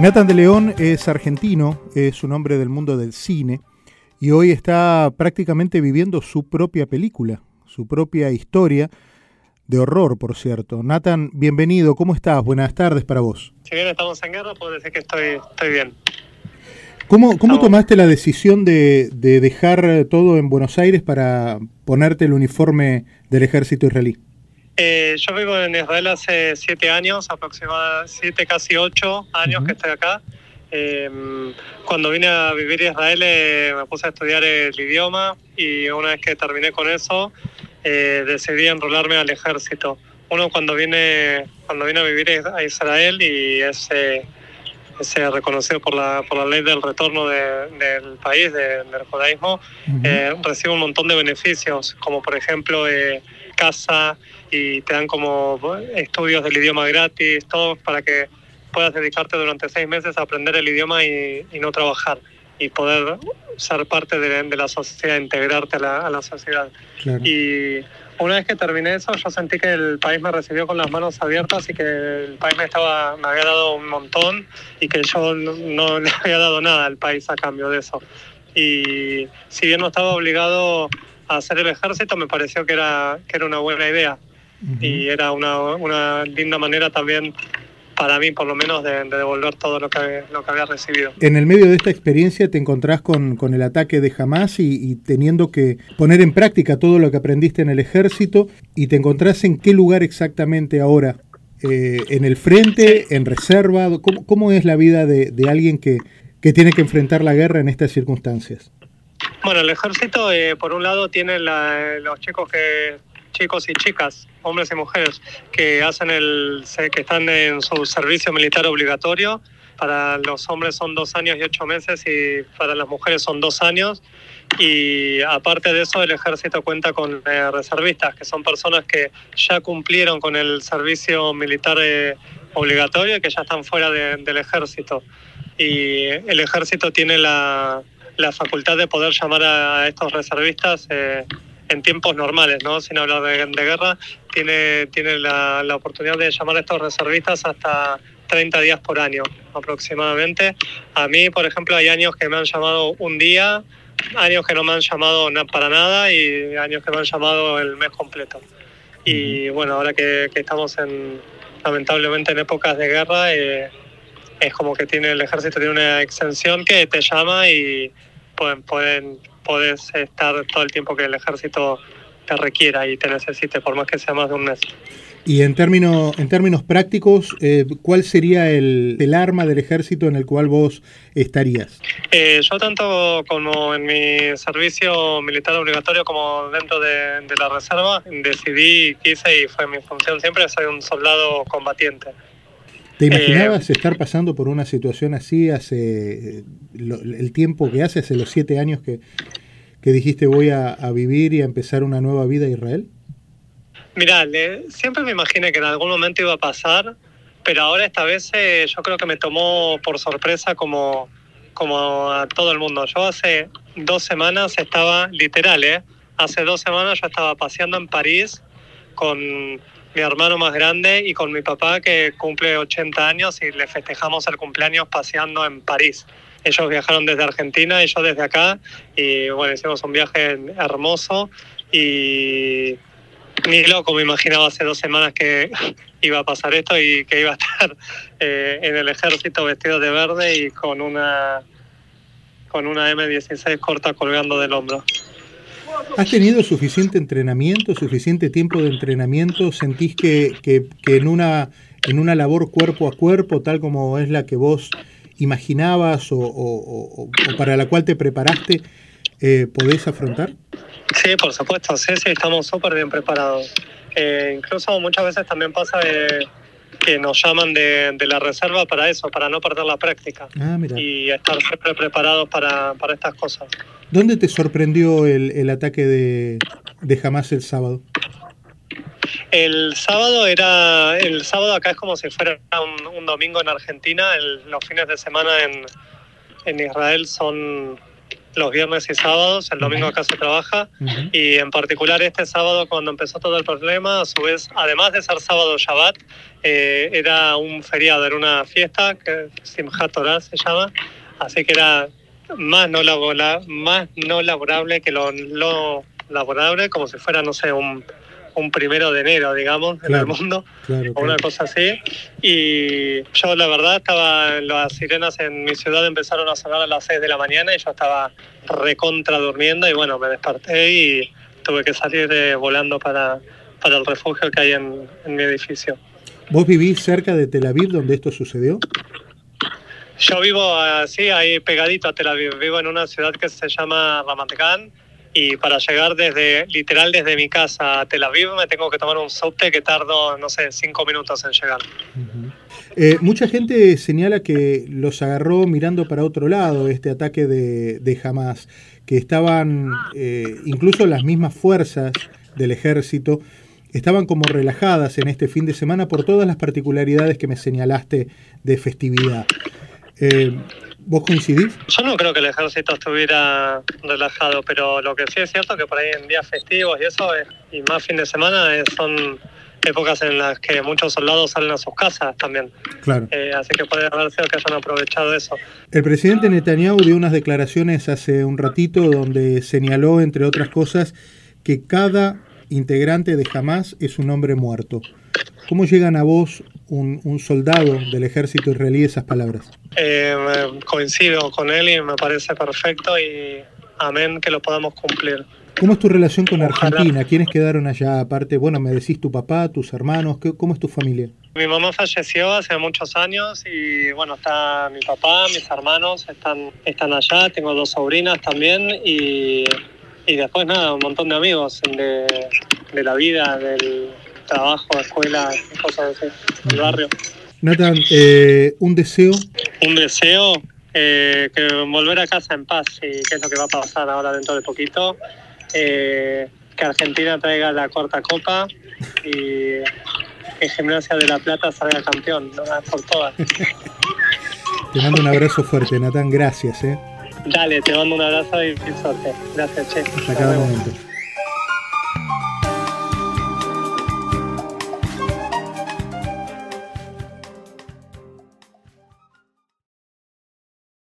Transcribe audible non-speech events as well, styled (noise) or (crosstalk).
Nathan de León es argentino, es un hombre del mundo del cine y hoy está prácticamente viviendo su propia película, su propia historia de horror, por cierto. Nathan, bienvenido, ¿cómo estás? Buenas tardes para vos. Si bien estamos en guerra, puedo decir que estoy, estoy bien. ¿Cómo, cómo tomaste la decisión de, de dejar todo en Buenos Aires para ponerte el uniforme del ejército israelí? Eh, yo vivo en Israel hace siete años, aproximadamente siete, casi ocho años que estoy acá. Eh, cuando vine a vivir a Israel eh, me puse a estudiar el idioma y una vez que terminé con eso eh, decidí enrolarme al ejército. Uno cuando viene cuando viene a vivir a Israel y es, es reconocido por la, por la ley del retorno de, del país, de, del judaísmo, recibe un montón de beneficios, como por ejemplo casa y te dan como estudios del idioma gratis, todo para que puedas dedicarte durante seis meses a aprender el idioma y, no trabajar y poder ser parte de, de la sociedad, integrarte a la, a la sociedad. Y una vez que terminé eso, yo sentí que el país me recibió con las manos abiertas y que el país me, estaba, me había dado un montón y que yo no, no (laughs) le había dado nada al país a cambio de eso. Y si bien no estaba obligado hacer el ejército me pareció que era, que era una buena idea y era una, una, linda manera también para mí por lo menos de, devolver todo lo que, lo que había recibido. En el medio de esta experiencia te encontrás con, con el ataque de Hamas y, teniendo que poner en práctica todo lo que aprendiste en el ejército y te encontrás en qué lugar exactamente ahora, eh, en el frente, en reserva, ¿cómo, ¿cómo, es la vida de, de alguien que, que tiene que enfrentar la guerra en estas circunstancias? Bueno, el ejército, eh, por un lado, tiene los chicos que chicos y chicas, hombres y mujeres, que hacen el, que están en su servicio militar obligatorio. Para los hombres son dos años y ocho meses y para las mujeres son dos años. Y aparte de eso, el ejército cuenta con eh, reservistas, que son personas que ya cumplieron con el servicio militar eh, obligatorio y que ya están fuera del ejército. Y el ejército tiene la, facultad de poder llamar a estos reservistas eh, en tiempos normales, ¿no? sin hablar de, guerra, tiene, tiene la, la, oportunidad de llamar a estos reservistas hasta 30 días por año aproximadamente. A mí, por ejemplo, hay años que me han llamado un día, años que no me han llamado para nada y años que me han llamado el mes completo. Y bueno, ahora que, que estamos en, lamentablemente en épocas de guerra, eh, es como que tiene el ejército tiene una extensión que te llama y pueden, pueden, puedes estar todo el tiempo que el ejército te requiera y te necesite, por más que sea más de un mes. Y en términos, en términos prácticos, eh, ¿cuál sería el, el, arma del ejército en el cual vos estarías? Eh, yo tanto como en mi servicio militar obligatorio como dentro de, de la reserva, decidí, quise y fue mi función siempre, soy un soldado combatiente. ¿Te imaginabas eh, estar pasando por una situación así hace lo, el tiempo que hace, hace los siete años que, que dijiste voy a, vivir y a empezar una nueva vida en Israel? Mirá, siempre me imaginé que en algún momento iba a pasar, pero ahora esta vez eh, yo creo que me tomó por sorpresa como, como a todo el mundo. Yo hace dos semanas estaba, literal, ¿eh? hace dos semanas yo estaba paseando en París con mi hermano más grande y con mi papá que cumple 80 años y le festejamos el cumpleaños paseando en París. Ellos viajaron desde Argentina y yo desde acá y bueno, hicimos un viaje hermoso y ni loco me imaginaba hace dos semanas que (laughs) iba a pasar esto y que iba a estar (laughs) eh, en el ejército vestido de verde y con una con una M16 corta colgando del hombro. ¿Has tenido suficiente entrenamiento, suficiente tiempo de entrenamiento? ¿Sentís que, que, que, en, una, en una labor cuerpo a cuerpo, tal como es la que vos imaginabas o, o, o para la cual te preparaste, eh, podés afrontar? Sí, por supuesto, sí, sí, estamos súper bien preparados. Eh, incluso muchas veces también pasa de, que nos llaman de, de, la reserva para eso, para no perder la práctica ah, y estar siempre preparados para, para estas cosas. ¿Dónde te sorprendió el, el ataque de, de Hamas el sábado? El sábado era, el sábado acá es como si fuera un, un domingo en Argentina, el, los fines de semana en, en Israel son los viernes y sábados, el domingo acá se trabaja. Y en particular este sábado cuando empezó todo el problema, a su vez, además de ser sábado Shabbat, eh, era un feriado, era una fiesta que Simchat Torah se llama, así que era más no, laborable, más no laborable que lo, lo laborable, como si fuera, no sé, un un primero de enero, digamos, en el mundo, o una cosa así. Y yo, la verdad, estaba, las sirenas en mi ciudad empezaron a sonar a las 6 de la mañana y yo estaba recontra durmiendo y bueno, me desperté y tuve que salir eh, volando para, para el refugio que hay en, mi edificio. ¿Vos vivís cerca de Tel Aviv donde esto sucedió? Yo vivo así, ahí pegadito a Tel Aviv. Vivo en una ciudad que se llama Ramat y para llegar desde, literal desde mi casa a Tel Aviv me tengo que tomar un subte que tardo, no sé, cinco minutos en llegar. Eh, mucha gente señala que los agarró mirando para otro lado este ataque de, de Hamas, que estaban eh, incluso las mismas fuerzas del ejército, estaban como relajadas en este fin de semana por todas las particularidades que me señalaste de festividad. Eh, ¿Vos coincidís? Yo no creo que el ejército estuviera relajado, pero lo que sí es cierto que por ahí en días festivos y eso, y más fin de semana, son épocas en las que muchos soldados salen a sus casas también. Claro. Eh, así que puede haber sido que hayan aprovechado eso. El presidente Netanyahu dio unas declaraciones hace un ratito donde señaló, entre otras cosas, que cada integrante de Hamas es un hombre muerto. ¿Cómo llegan a vos, un, soldado del ejército israelí, esas palabras? Eh, coincido con él y me parece perfecto y amén que lo podamos cumplir. ¿Cómo es tu relación con Argentina? ¿Quiénes quedaron allá? Aparte, bueno, me decís tu papá, tus hermanos, ¿cómo es tu familia? Mi mamá falleció hace muchos años y bueno, está mi papá, mis hermanos están, están allá, tengo dos sobrinas también y, y después nada, un montón de amigos de, de la vida, del, trabajo, escuela, cosas así, el barrio. Nathan, eh, un deseo. Un deseo, eh, que volver a casa en paz, y qué es lo que va a pasar ahora dentro de poquito. Eh, que Argentina traiga la cuarta copa y que Gimnasia de la Plata salga campeón, ¿no? por todas. Te mando un abrazo fuerte, Nathan, gracias. ¿eh? Dale, te mando un abrazo y suerte. Gracias, Che. Hasta cada momento.